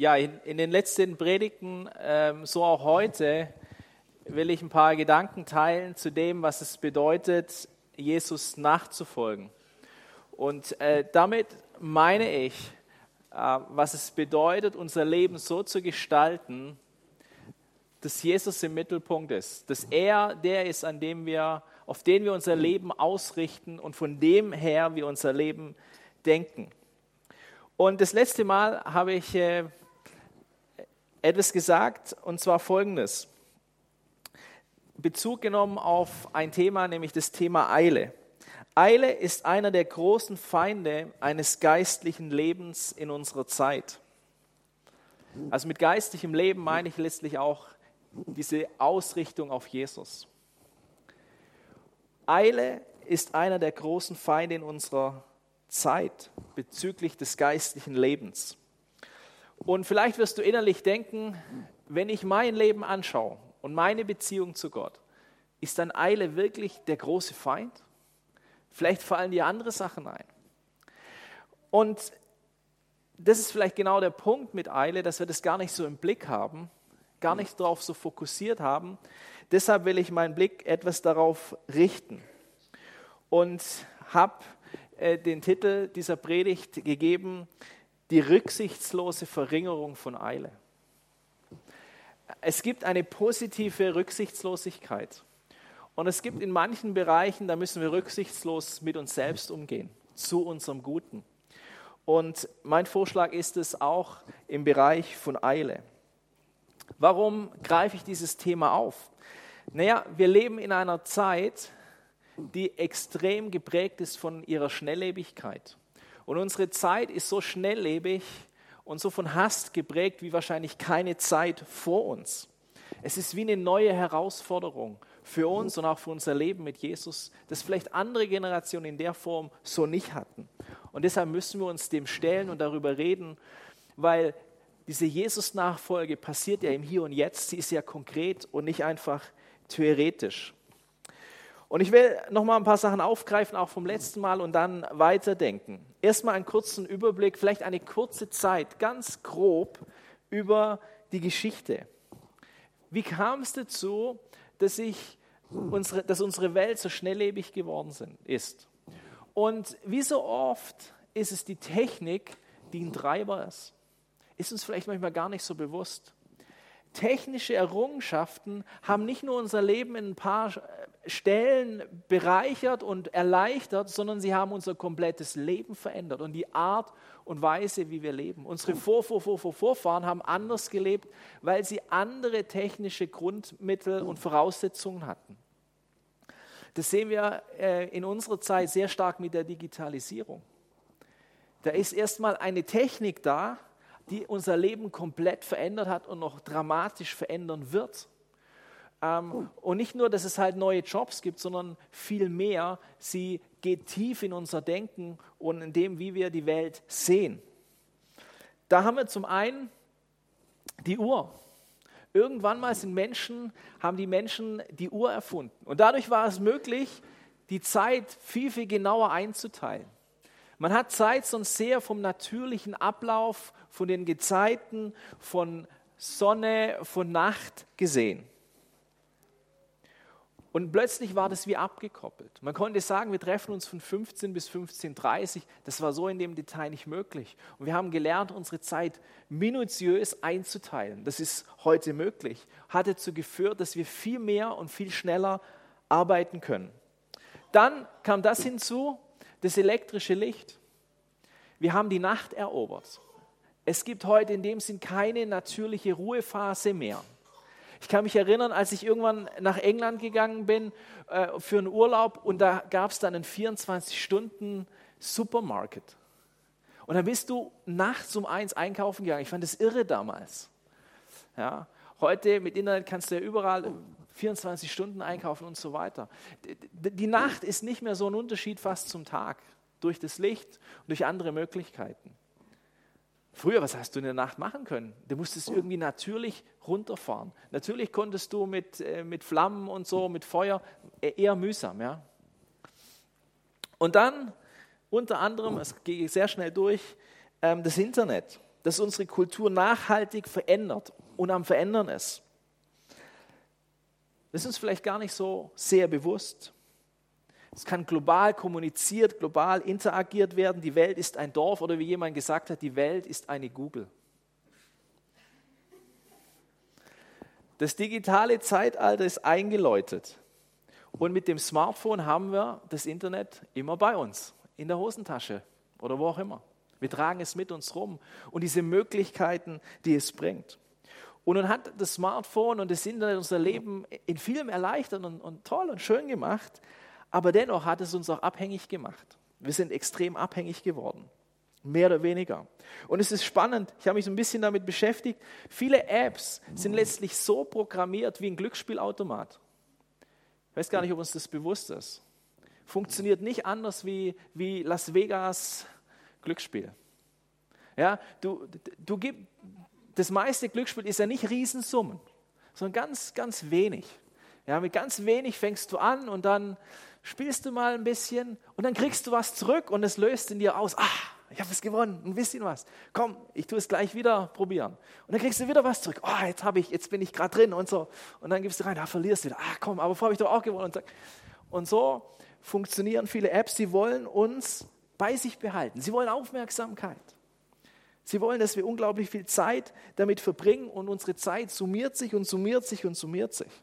Ja, in, in den letzten Predigten, ähm, so auch heute, will ich ein paar Gedanken teilen zu dem, was es bedeutet, Jesus nachzufolgen. Und äh, damit meine ich, äh, was es bedeutet, unser Leben so zu gestalten, dass Jesus im Mittelpunkt ist, dass er der ist, an dem wir, auf den wir unser Leben ausrichten und von dem her wir unser Leben denken. Und das letzte Mal habe ich äh, etwas gesagt, und zwar folgendes. Bezug genommen auf ein Thema, nämlich das Thema Eile. Eile ist einer der großen Feinde eines geistlichen Lebens in unserer Zeit. Also mit geistlichem Leben meine ich letztlich auch diese Ausrichtung auf Jesus. Eile ist einer der großen Feinde in unserer Zeit bezüglich des geistlichen Lebens. Und vielleicht wirst du innerlich denken, wenn ich mein Leben anschaue und meine Beziehung zu Gott, ist dann Eile wirklich der große Feind? Vielleicht fallen dir andere Sachen ein. Und das ist vielleicht genau der Punkt mit Eile, dass wir das gar nicht so im Blick haben, gar nicht darauf so fokussiert haben. Deshalb will ich meinen Blick etwas darauf richten und habe äh, den Titel dieser Predigt gegeben, die rücksichtslose Verringerung von Eile. Es gibt eine positive Rücksichtslosigkeit. Und es gibt in manchen Bereichen, da müssen wir rücksichtslos mit uns selbst umgehen, zu unserem Guten. Und mein Vorschlag ist es auch im Bereich von Eile. Warum greife ich dieses Thema auf? Naja, wir leben in einer Zeit, die extrem geprägt ist von ihrer Schnelllebigkeit. Und unsere Zeit ist so schnelllebig und so von Hast geprägt wie wahrscheinlich keine Zeit vor uns. Es ist wie eine neue Herausforderung für uns und auch für unser Leben mit Jesus, das vielleicht andere Generationen in der Form so nicht hatten. Und deshalb müssen wir uns dem stellen und darüber reden, weil diese Jesus-Nachfolge passiert ja im Hier und Jetzt. Sie ist ja konkret und nicht einfach theoretisch. Und ich will noch mal ein paar Sachen aufgreifen, auch vom letzten Mal, und dann weiterdenken. Erstmal einen kurzen Überblick, vielleicht eine kurze Zeit, ganz grob über die Geschichte. Wie kam es dazu, dass, ich unsere, dass unsere Welt so schnelllebig geworden sind, ist? Und wie so oft ist es die Technik, die ein Treiber ist. Ist uns vielleicht manchmal gar nicht so bewusst. Technische Errungenschaften haben nicht nur unser Leben in ein paar Stellen bereichert und erleichtert, sondern sie haben unser komplettes Leben verändert und die Art und Weise, wie wir leben. Unsere Vor, Vor, Vor, Vor, Vorfahren haben anders gelebt, weil sie andere technische Grundmittel und Voraussetzungen hatten. Das sehen wir äh, in unserer Zeit sehr stark mit der Digitalisierung. Da ist erstmal eine Technik da, die unser Leben komplett verändert hat und noch dramatisch verändern wird. Ähm, und nicht nur, dass es halt neue Jobs gibt, sondern viel mehr, sie geht tief in unser Denken und in dem, wie wir die Welt sehen. Da haben wir zum einen die Uhr. Irgendwann mal sind Menschen, haben die Menschen die Uhr erfunden. Und dadurch war es möglich, die Zeit viel, viel genauer einzuteilen. Man hat Zeit sonst sehr vom natürlichen Ablauf, von den Gezeiten, von Sonne, von Nacht gesehen. Und plötzlich war das wie abgekoppelt. Man konnte sagen, wir treffen uns von 15 bis 15.30 Das war so in dem Detail nicht möglich. Und wir haben gelernt, unsere Zeit minutiös einzuteilen. Das ist heute möglich. Hat dazu geführt, dass wir viel mehr und viel schneller arbeiten können. Dann kam das hinzu, das elektrische Licht. Wir haben die Nacht erobert. Es gibt heute in dem Sinn keine natürliche Ruhephase mehr. Ich kann mich erinnern, als ich irgendwann nach England gegangen bin äh, für einen Urlaub und da gab es dann einen 24-Stunden-Supermarket. Und dann bist du nachts um eins einkaufen gegangen. Ich fand das irre damals. Ja, heute mit Internet kannst du ja überall 24 Stunden einkaufen und so weiter. Die Nacht ist nicht mehr so ein Unterschied fast zum Tag durch das Licht und durch andere Möglichkeiten. Früher, was hast du in der Nacht machen können? Du musstest irgendwie natürlich runterfahren. Natürlich konntest du mit, äh, mit Flammen und so, mit Feuer, e-, eher mühsam. Ja? Und dann unter anderem, es gehe sehr schnell durch, ähm, das Internet. das unsere Kultur nachhaltig verändert und am Verändern ist. Das ist uns vielleicht gar nicht so sehr bewusst. Es kann global kommuniziert, global interagiert werden. Die Welt ist ein Dorf oder wie jemand gesagt hat, die Welt ist eine Google. Das digitale Zeitalter ist eingeläutet. Und mit dem Smartphone haben wir das Internet immer bei uns, in der Hosentasche oder wo auch immer. Wir tragen es mit uns rum und diese Möglichkeiten, die es bringt. Und nun hat das Smartphone und das Internet unser Leben in vielem erleichtert und, und toll und schön gemacht, aber dennoch hat es uns auch abhängig gemacht. Wir sind extrem abhängig geworden. Mehr oder weniger. Und es ist spannend, ich habe mich so ein bisschen damit beschäftigt. Viele Apps sind letztlich so programmiert wie ein Glücksspielautomat. Ich weiß gar nicht, ob uns das bewusst ist. Funktioniert nicht anders wie, wie Las Vegas Glücksspiel. Ja, du, du gib, das meiste Glücksspiel ist ja nicht Riesensummen, sondern ganz, ganz wenig. Ja, mit ganz wenig fängst du an und dann spielst du mal ein bisschen und dann kriegst du was zurück und es löst in dir aus. Ah, ich habe es gewonnen, ein bisschen was. Komm, ich tue es gleich wieder probieren. Und dann kriegst du wieder was zurück. Oh, jetzt habe ich, jetzt bin ich gerade drin und so. Und dann gibst du rein, da verlierst du wieder. Ah, komm, aber vorher habe ich doch auch gewonnen. Und so funktionieren viele Apps. Sie wollen uns bei sich behalten. Sie wollen Aufmerksamkeit. Sie wollen, dass wir unglaublich viel Zeit damit verbringen und unsere Zeit summiert sich und summiert sich und summiert sich.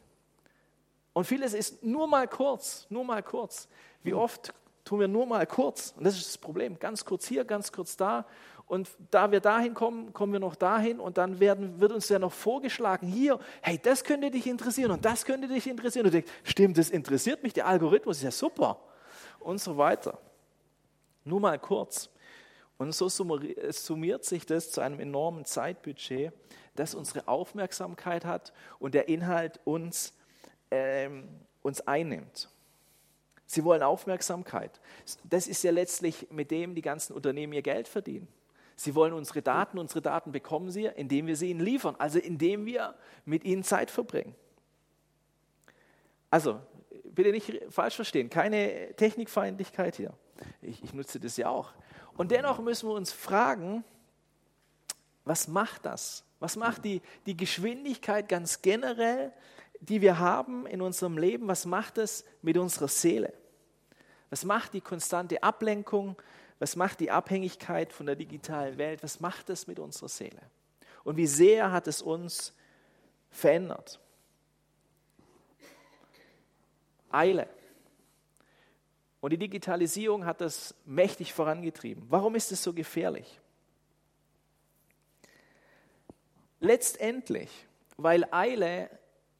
Und vieles ist nur mal kurz, nur mal kurz. Wie oft tun wir nur mal kurz? Und das ist das Problem. Ganz kurz hier, ganz kurz da. Und da wir dahin kommen, kommen wir noch dahin und dann werden, wird uns ja noch vorgeschlagen, hier, hey, das könnte dich interessieren und das könnte dich interessieren. Und du denkst, stimmt, das interessiert mich, der Algorithmus ist ja super. Und so weiter. Nur mal kurz. Und so summiert sich das zu einem enormen Zeitbudget, das unsere Aufmerksamkeit hat und der Inhalt uns ähm, uns einnimmt. Sie wollen Aufmerksamkeit. Das ist ja letztlich, mit dem die ganzen Unternehmen ihr Geld verdienen. Sie wollen unsere Daten, unsere Daten bekommen sie, indem wir sie ihnen liefern, also indem wir mit ihnen Zeit verbringen. Also, bitte nicht falsch verstehen, keine Technikfeindlichkeit hier. Ich, ich nutze das ja auch. Und dennoch müssen wir uns fragen, was macht das? Was macht die, die Geschwindigkeit ganz generell die wir haben in unserem Leben, was macht es mit unserer Seele? Was macht die konstante Ablenkung? Was macht die Abhängigkeit von der digitalen Welt? Was macht es mit unserer Seele? Und wie sehr hat es uns verändert? Eile. Und die Digitalisierung hat das mächtig vorangetrieben. Warum ist es so gefährlich? Letztendlich, weil Eile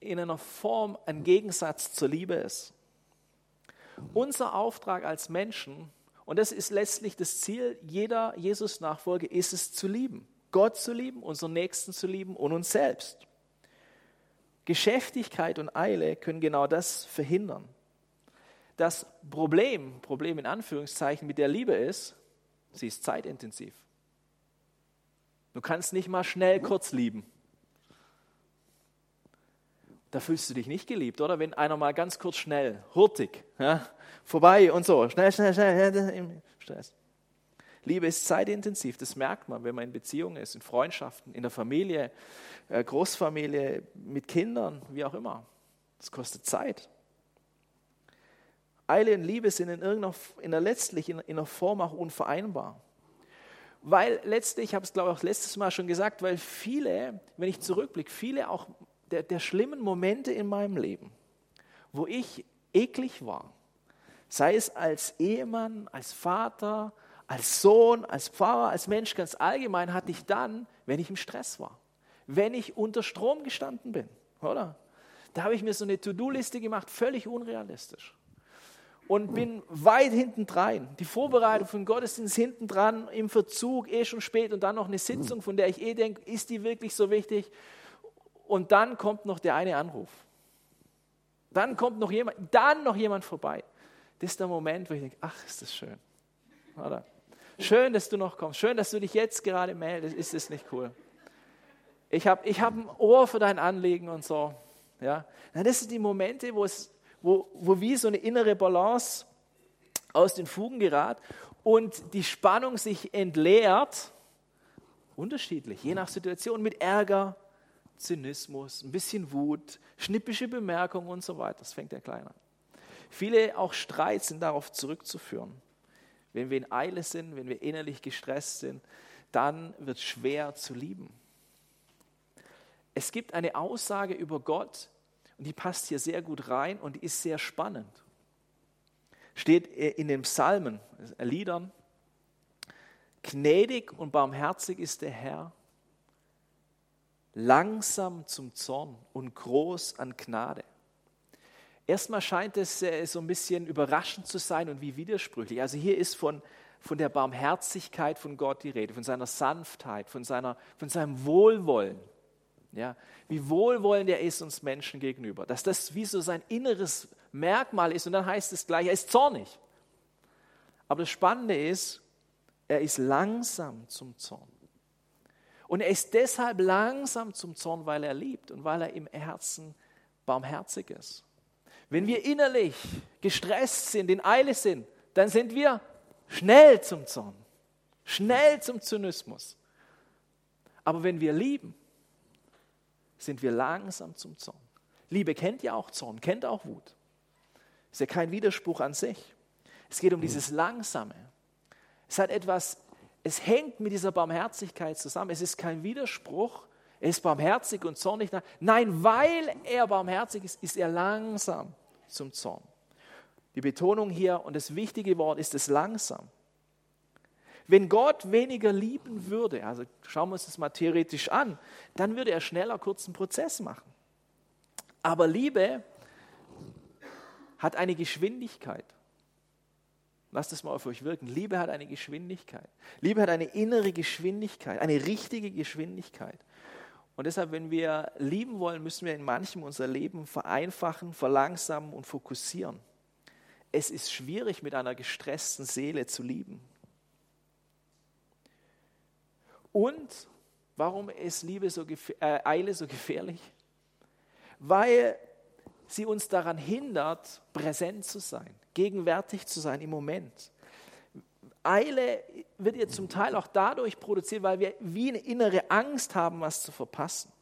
in einer Form ein Gegensatz zur Liebe ist. Unser Auftrag als Menschen, und das ist letztlich das Ziel jeder Jesus-Nachfolge, ist es zu lieben. Gott zu lieben, unseren Nächsten zu lieben und uns selbst. Geschäftigkeit und Eile können genau das verhindern. Das Problem, Problem in Anführungszeichen mit der Liebe ist, sie ist zeitintensiv. Du kannst nicht mal schnell kurz lieben da fühlst du dich nicht geliebt, oder? Wenn einer mal ganz kurz schnell, hurtig, ja, vorbei und so, schnell, schnell, schnell, im Stress. Liebe ist zeitintensiv, das merkt man, wenn man in Beziehungen ist, in Freundschaften, in der Familie, äh, Großfamilie, mit Kindern, wie auch immer. Das kostet Zeit. Eile und Liebe sind in irgendeiner, in der letztlich in, in einer Form auch unvereinbar. Weil letztlich, ich habe es glaube ich auch letztes Mal schon gesagt, weil viele, wenn ich zurückblicke, viele auch der, der schlimmen Momente in meinem Leben, wo ich eklig war, sei es als Ehemann, als Vater, als Sohn, als Pfarrer, als Mensch ganz allgemein, hatte ich dann, wenn ich im Stress war, wenn ich unter Strom gestanden bin, oder? Da habe ich mir so eine To-Do-Liste gemacht, völlig unrealistisch. Und bin weit hinten dran. Die Vorbereitung von Gottesdienst hinten dran, im Verzug, eh schon spät und dann noch eine Sitzung, von der ich eh denke, ist die wirklich so wichtig? Und dann kommt noch der eine Anruf. Dann kommt noch jemand, dann noch jemand vorbei. Das ist der Moment, wo ich denke, ach, ist das schön. Oder? Schön, dass du noch kommst. Schön, dass du dich jetzt gerade meldest. Ist das nicht cool? Ich habe ich hab ein Ohr für dein Anliegen und so. Ja? Das sind die Momente, wo, es, wo, wo wie so eine innere Balance aus den Fugen gerät und die Spannung sich entleert unterschiedlich, je nach Situation, mit Ärger, Zynismus, ein bisschen Wut, schnippische Bemerkungen und so weiter. Das fängt ja klein an. Viele auch Streits sind darauf zurückzuführen. Wenn wir in Eile sind, wenn wir innerlich gestresst sind, dann wird es schwer zu lieben. Es gibt eine Aussage über Gott, und die passt hier sehr gut rein und die ist sehr spannend. Steht in den Psalmen, Liedern, gnädig und barmherzig ist der Herr, langsam zum Zorn und groß an Gnade. Erstmal scheint es äh, so ein bisschen überraschend zu sein und wie widersprüchlich. Also hier ist von, von der Barmherzigkeit von Gott die Rede, von seiner Sanftheit, von, seiner, von seinem Wohlwollen. Ja, wie wohlwollend er ist uns Menschen gegenüber. Dass das wie so sein inneres Merkmal ist und dann heißt es gleich, er ist zornig. Aber das Spannende ist, er ist langsam zum Zorn. Und er ist deshalb langsam zum Zorn, weil er liebt und weil er im Herzen barmherzig ist. Wenn wir innerlich gestresst sind, in Eile sind, dann sind wir schnell zum Zorn, schnell zum Zynismus. Aber wenn wir lieben, sind wir langsam zum Zorn. Liebe kennt ja auch Zorn, kennt auch Wut. Ist ja kein Widerspruch an sich. Es geht um dieses Langsame. Es hat etwas, es hängt mit dieser Barmherzigkeit zusammen. Es ist kein Widerspruch. Er ist barmherzig und zornig. Nein, weil er barmherzig ist, ist er langsam zum Zorn. Die Betonung hier und das wichtige Wort ist es langsam. Wenn Gott weniger lieben würde, also schauen wir uns das mal theoretisch an, dann würde er schneller kurzen Prozess machen. Aber Liebe hat eine Geschwindigkeit. Lasst es mal auf euch wirken. Liebe hat eine Geschwindigkeit. Liebe hat eine innere Geschwindigkeit, eine richtige Geschwindigkeit. Und deshalb, wenn wir lieben wollen, müssen wir in manchem unser Leben vereinfachen, verlangsamen und fokussieren. Es ist schwierig, mit einer gestressten Seele zu lieben. Und warum ist Liebe so äh, Eile so gefährlich? Weil sie uns daran hindert, präsent zu sein, gegenwärtig zu sein im Moment. Eile wird ja zum Teil auch dadurch produziert, weil wir wie eine innere Angst haben, was zu verpassen.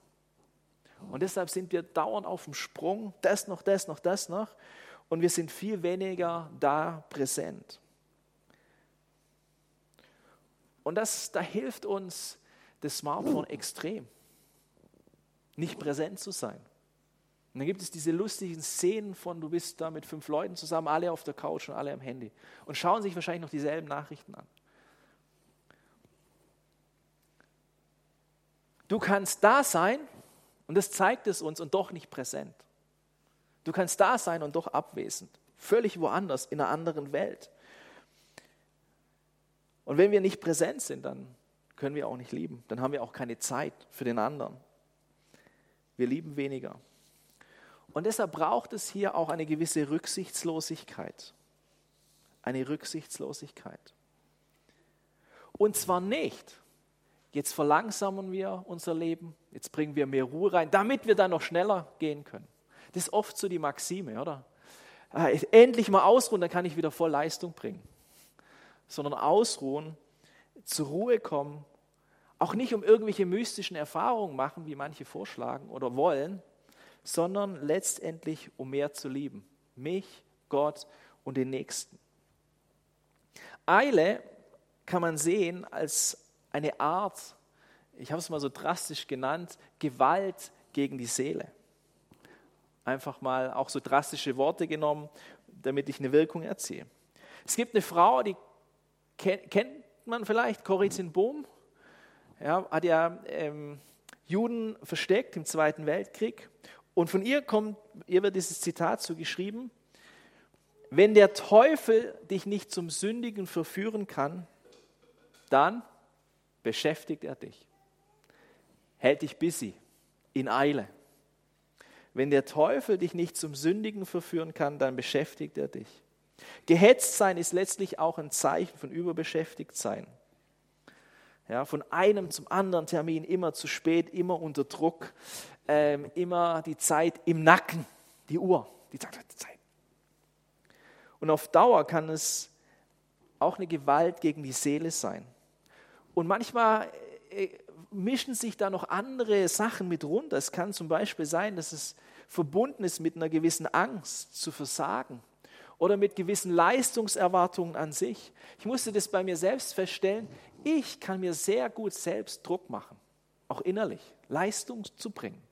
Und deshalb sind wir dauernd auf dem Sprung, das noch, das noch, das noch. Und wir sind viel weniger da präsent. Und das, da hilft uns das Smartphone extrem, nicht präsent zu sein. Und dann gibt es diese lustigen Szenen von, du bist da mit fünf Leuten zusammen, alle auf der Couch und alle am Handy und schauen sich wahrscheinlich noch dieselben Nachrichten an. Du kannst da sein und das zeigt es uns und doch nicht präsent. Du kannst da sein und doch abwesend, völlig woanders, in einer anderen Welt. Und wenn wir nicht präsent sind, dann können wir auch nicht lieben. Dann haben wir auch keine Zeit für den anderen. Wir lieben weniger. Und deshalb braucht es hier auch eine gewisse Rücksichtslosigkeit. Eine Rücksichtslosigkeit. Und zwar nicht, jetzt verlangsamen wir unser Leben, jetzt bringen wir mehr Ruhe rein, damit wir dann noch schneller gehen können. Das ist oft so die Maxime, oder? Ah, endlich mal ausruhen, dann kann ich wieder voll Leistung bringen sondern ausruhen, zur Ruhe kommen, auch nicht um irgendwelche mystischen Erfahrungen machen, wie manche vorschlagen oder wollen, sondern letztendlich um mehr zu lieben. Mich, Gott und den Nächsten. Eile kann man sehen als eine Art, ich habe es mal so drastisch genannt, Gewalt gegen die Seele. Einfach mal auch so drastische Worte genommen, damit ich eine Wirkung erziehe. Es gibt eine Frau, die kennt man vielleicht, Corrie Bohm, ja, hat ja ähm, Juden versteckt im Zweiten Weltkrieg. Und von ihr kommt, ihr wird dieses Zitat so geschrieben, wenn der Teufel dich nicht zum Sündigen verführen kann, dann beschäftigt er dich. Hält dich busy, in Eile. Wenn der Teufel dich nicht zum Sündigen verführen kann, dann beschäftigt er dich. Gehetzt sein ist letztlich auch ein Zeichen von überbeschäftigt sein. Ja, von einem zum anderen Termin, immer zu spät, immer unter Druck, ähm, immer die Zeit im Nacken, die Uhr, die Zeit. Und auf Dauer kann es auch eine Gewalt gegen die Seele sein. Und manchmal äh, mischen sich da noch andere Sachen mit runter. Es kann zum Beispiel sein, dass es verbunden ist mit einer gewissen Angst zu versagen oder mit gewissen Leistungserwartungen an sich. Ich musste das bei mir selbst feststellen. Ich kann mir sehr gut selbst Druck machen, auch innerlich, Leistung zu bringen.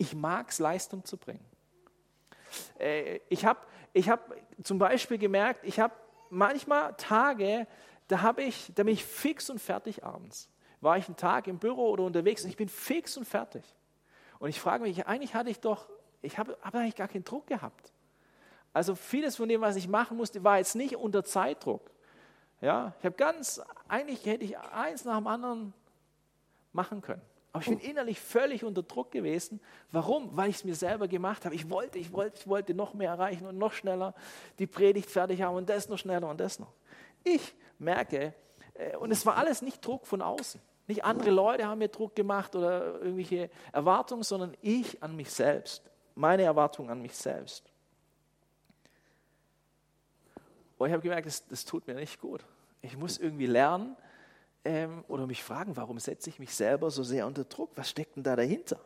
Ich mag es, Leistung zu bringen. Äh, ich habe ich hab zum Beispiel gemerkt, ich habe manchmal Tage, da, hab ich, da bin ich fix und fertig abends. War ich einen Tag im Büro oder unterwegs und ich bin fix und fertig. Und ich frage mich, eigentlich hatte ich doch, ich habe hab eigentlich gar keinen Druck gehabt. Also vieles von dem, was ich machen musste, war jetzt nicht unter Zeitdruck. Ja, ich habe ganz, eigentlich hätte ich eins nach dem anderen machen können. Aber ich bin innerlich völlig unter Druck gewesen. Warum? Weil ich es mir selber gemacht habe. Ich wollte, ich wollte, ich wollte noch mehr erreichen und noch schneller die Predigt fertig haben und das noch schneller und das noch. Ich merke, äh, und es war alles nicht Druck von außen. Nicht andere Leute haben mir Druck gemacht oder irgendwelche Erwartungen, sondern ich an mich selbst. Meine Erwartungen an mich selbst. Und ich habe gemerkt, das, das tut mir nicht gut. Ich muss irgendwie lernen ähm, oder mich fragen, warum setze ich mich selber so sehr unter Druck? Was steckt denn da dahinter?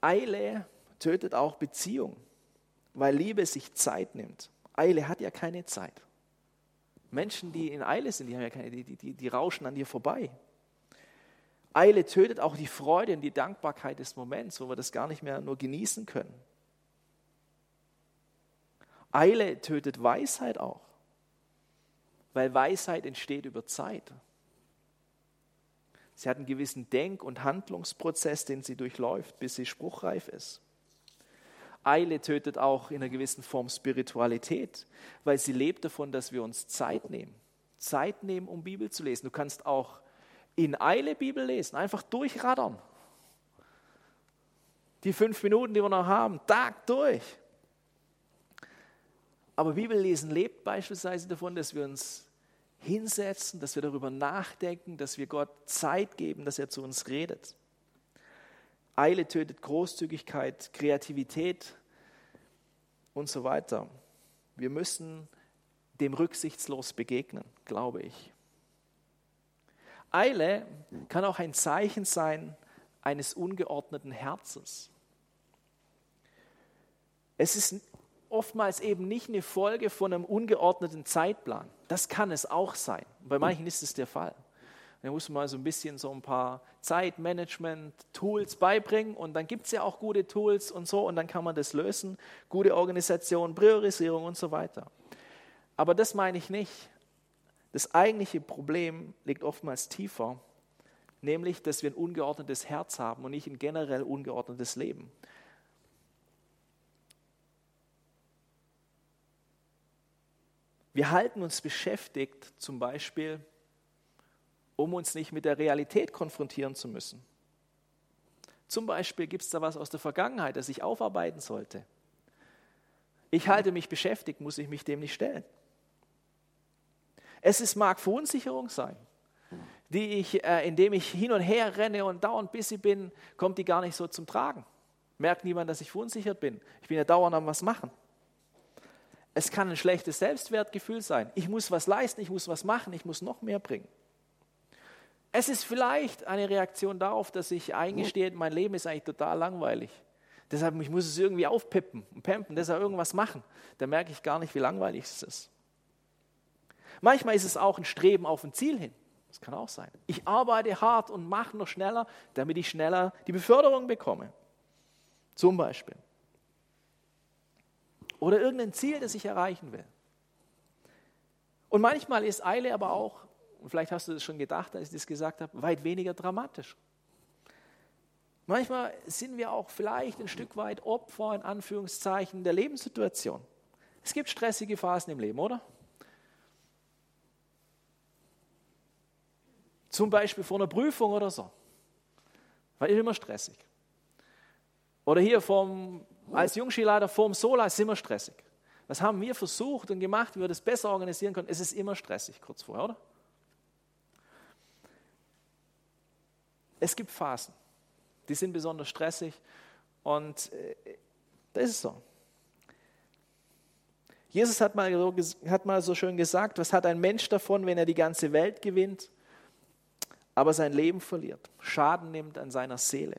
Eile tötet auch Beziehung, weil Liebe sich Zeit nimmt. Eile hat ja keine Zeit. Menschen, die in Eile sind, die, haben ja keine, die, die, die rauschen an dir vorbei. Eile tötet auch die Freude und die Dankbarkeit des Moments, wo wir das gar nicht mehr nur genießen können. Eile tötet Weisheit auch, weil Weisheit entsteht über Zeit. Sie hat einen gewissen Denk- und Handlungsprozess, den sie durchläuft, bis sie spruchreif ist. Eile tötet auch in einer gewissen Form Spiritualität, weil sie lebt davon, dass wir uns Zeit nehmen. Zeit nehmen, um Bibel zu lesen. Du kannst auch in Eile Bibel lesen, einfach durchraddern. Die fünf Minuten, die wir noch haben, Tag durch. Aber Bibellesen lebt beispielsweise davon, dass wir uns hinsetzen, dass wir darüber nachdenken, dass wir Gott Zeit geben, dass er zu uns redet. Eile tötet Großzügigkeit, Kreativität und so weiter. Wir müssen dem rücksichtslos begegnen, glaube ich. Eile kann auch ein Zeichen sein eines ungeordneten Herzens. Es ist oftmals eben nicht eine Folge von einem ungeordneten Zeitplan. Das kann es auch sein. Bei manchen ist es der Fall. Da muss man so ein bisschen so ein paar Zeitmanagement-Tools beibringen und dann gibt es ja auch gute Tools und so und dann kann man das lösen. Gute Organisation, Priorisierung und so weiter. Aber das meine ich nicht. Das eigentliche Problem liegt oftmals tiefer, nämlich, dass wir ein ungeordnetes Herz haben und nicht ein generell ungeordnetes Leben. Wir halten uns beschäftigt, zum Beispiel, um uns nicht mit der Realität konfrontieren zu müssen. Zum Beispiel gibt es da was aus der Vergangenheit, das ich aufarbeiten sollte. Ich halte mich beschäftigt, muss ich mich dem nicht stellen. Es ist, mag Verunsicherung sein, die ich, äh, indem ich hin und her renne und dauernd busy bin, kommt die gar nicht so zum Tragen. Merkt niemand, dass ich verunsichert bin. Ich bin ja dauernd am was machen. Es kann ein schlechtes Selbstwertgefühl sein. Ich muss was leisten, ich muss was machen, ich muss noch mehr bringen. Es ist vielleicht eine Reaktion darauf, dass ich eingestehe, mein Leben ist eigentlich total langweilig. Deshalb ich muss es irgendwie aufpippen und pampen, deshalb irgendwas machen. Da merke ich gar nicht, wie langweilig es ist. Manchmal ist es auch ein Streben auf ein Ziel hin. Das kann auch sein. Ich arbeite hart und mache noch schneller, damit ich schneller die Beförderung bekomme. Zum Beispiel. Oder irgendein Ziel, das ich erreichen will. Und manchmal ist Eile aber auch, und vielleicht hast du das schon gedacht, als ich das gesagt habe, weit weniger dramatisch. Manchmal sind wir auch vielleicht ein Stück weit Opfer in Anführungszeichen der Lebenssituation. Es gibt stressige Phasen im Leben, oder? Zum Beispiel vor einer Prüfung oder so. War immer stressig. Oder hier vom, als Jungskileiter vorm Sola ist es immer stressig. Was haben wir versucht und gemacht, wie wir das besser organisieren können? Es ist immer stressig kurz vorher, oder? Es gibt Phasen, die sind besonders stressig und äh, das ist so. Jesus hat mal, so, hat mal so schön gesagt, was hat ein Mensch davon, wenn er die ganze Welt gewinnt, aber sein Leben verliert, Schaden nimmt an seiner Seele.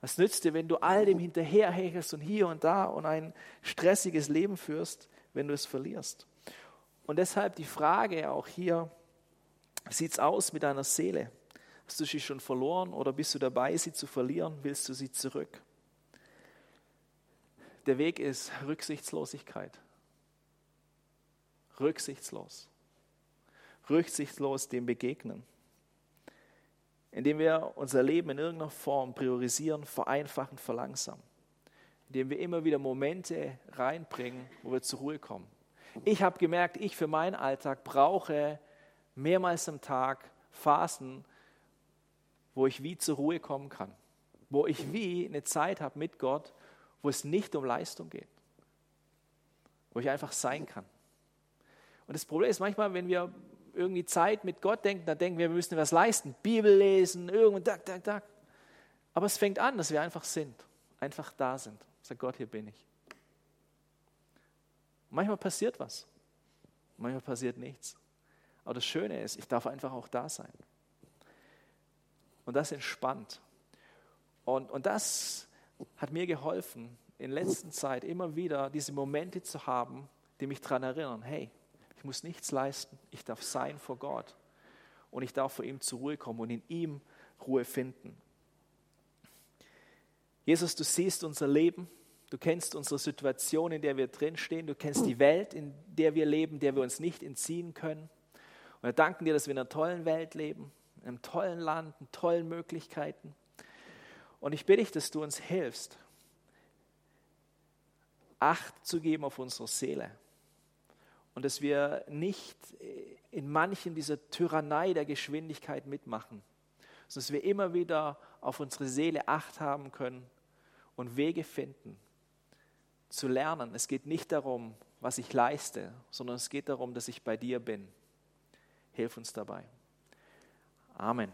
Was nützt dir, wenn du all dem hinterherhechelst und hier und da und ein stressiges Leben führst, wenn du es verlierst? Und deshalb die Frage auch hier, wie sieht es aus mit deiner Seele? Hast du sie schon verloren oder bist du dabei, sie zu verlieren? Willst du sie zurück? Der Weg ist Rücksichtslosigkeit. Rücksichtslos. Rücksichtslos dem begegnen indem wir unser Leben in irgendeiner Form priorisieren, vereinfachen, verlangsamen. Indem wir immer wieder Momente reinbringen, wo wir zur Ruhe kommen. Ich habe gemerkt, ich für meinen Alltag brauche mehrmals am Tag Phasen, wo ich wie zur Ruhe kommen kann. Wo ich wie eine Zeit habe mit Gott, wo es nicht um Leistung geht. Wo ich einfach sein kann. Und das Problem ist manchmal, wenn wir irgendwie Zeit mit Gott denken, dann denken wir, wir müssen was leisten, Bibel lesen, irgendwo, da, da, da. Aber es fängt an, dass wir einfach sind, einfach da sind. Sag Gott, hier bin ich. Manchmal passiert was, manchmal passiert nichts. Aber das Schöne ist, ich darf einfach auch da sein. Und das entspannt. Und, und das hat mir geholfen, in letzter Zeit immer wieder diese Momente zu haben, die mich daran erinnern, hey, ich muss nichts leisten. Ich darf sein vor Gott. Und ich darf vor ihm zur Ruhe kommen und in ihm Ruhe finden. Jesus, du siehst unser Leben. Du kennst unsere Situation, in der wir drinstehen. Du kennst die Welt, in der wir leben, der wir uns nicht entziehen können. Und wir danken dir, dass wir in einer tollen Welt leben, in einem tollen Land, in tollen Möglichkeiten. Und ich bitte dich, dass du uns hilfst, Acht zu geben auf unsere Seele und dass wir nicht in manchen dieser Tyrannei der Geschwindigkeit mitmachen, sondern dass wir immer wieder auf unsere Seele acht haben können und Wege finden, zu lernen. Es geht nicht darum, was ich leiste, sondern es geht darum, dass ich bei dir bin. Hilf uns dabei. Amen.